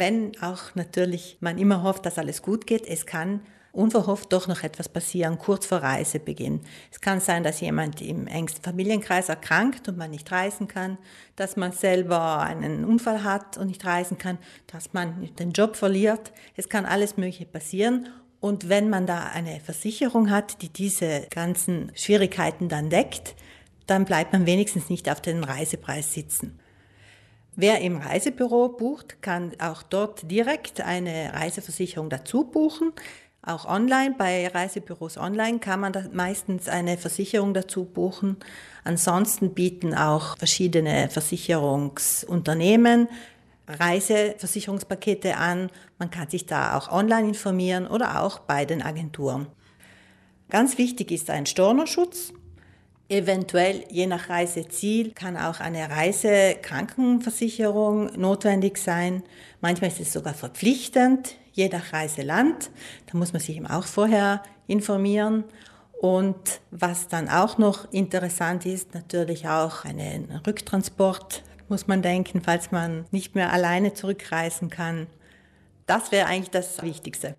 wenn auch natürlich man immer hofft, dass alles gut geht, es kann unverhofft doch noch etwas passieren, kurz vor Reisebeginn. Es kann sein, dass jemand im engsten Familienkreis erkrankt und man nicht reisen kann, dass man selber einen Unfall hat und nicht reisen kann, dass man den Job verliert. Es kann alles Mögliche passieren. Und wenn man da eine Versicherung hat, die diese ganzen Schwierigkeiten dann deckt, dann bleibt man wenigstens nicht auf den Reisepreis sitzen. Wer im Reisebüro bucht, kann auch dort direkt eine Reiseversicherung dazu buchen. Auch online, bei Reisebüros online kann man meistens eine Versicherung dazu buchen. Ansonsten bieten auch verschiedene Versicherungsunternehmen Reiseversicherungspakete an. Man kann sich da auch online informieren oder auch bei den Agenturen. Ganz wichtig ist ein Stornoschutz. Eventuell, je nach Reiseziel, kann auch eine Reisekrankenversicherung notwendig sein. Manchmal ist es sogar verpflichtend, je nach Reiseland. Da muss man sich eben auch vorher informieren. Und was dann auch noch interessant ist, natürlich auch einen Rücktransport, muss man denken, falls man nicht mehr alleine zurückreisen kann. Das wäre eigentlich das Wichtigste.